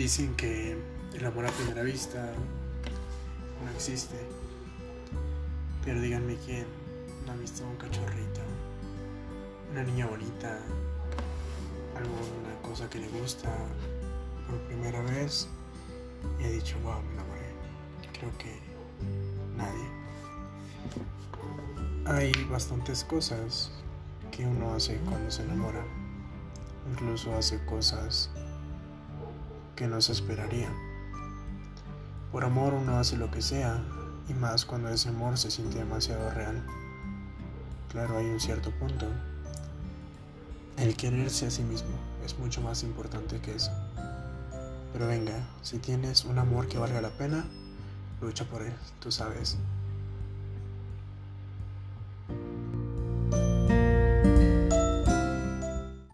Dicen que el amor a primera vista no existe. Pero díganme quién no ha visto un cachorrito, una niña bonita, alguna cosa que le gusta por primera vez y ha dicho, wow, me enamoré. Creo que nadie. Hay bastantes cosas que uno hace cuando se enamora. Incluso hace cosas que no se esperaría. Por amor uno hace lo que sea, y más cuando ese amor se siente demasiado real. Claro, hay un cierto punto. El quererse a sí mismo es mucho más importante que eso. Pero venga, si tienes un amor que valga la pena, lucha por él, tú sabes.